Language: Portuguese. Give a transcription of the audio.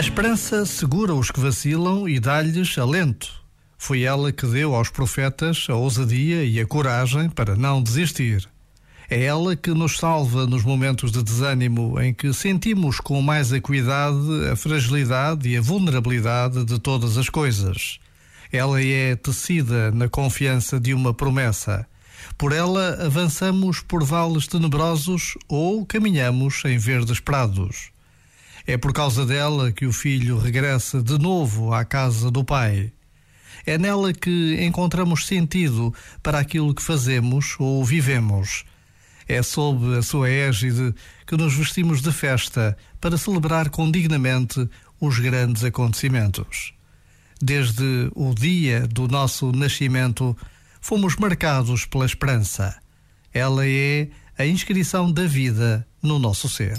esperança segura os que vacilam e dá-lhes alento. Foi ela que deu aos profetas a ousadia e a coragem para não desistir. É ela que nos salva nos momentos de desânimo em que sentimos com mais acuidade a fragilidade e a vulnerabilidade de todas as coisas. Ela é tecida na confiança de uma promessa. Por ela avançamos por vales tenebrosos ou caminhamos em verdes prados. É por causa dela que o filho regressa de novo à casa do pai. É nela que encontramos sentido para aquilo que fazemos ou vivemos. É sob a sua égide que nos vestimos de festa para celebrar condignamente os grandes acontecimentos. Desde o dia do nosso nascimento, fomos marcados pela esperança. Ela é a inscrição da vida no nosso ser.